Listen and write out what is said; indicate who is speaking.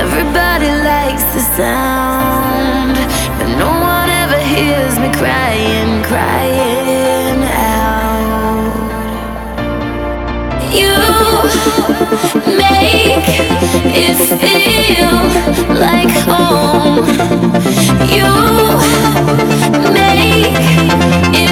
Speaker 1: Everybody likes the sound, but no one ever hears me crying, crying out. You make it feel like home. You make it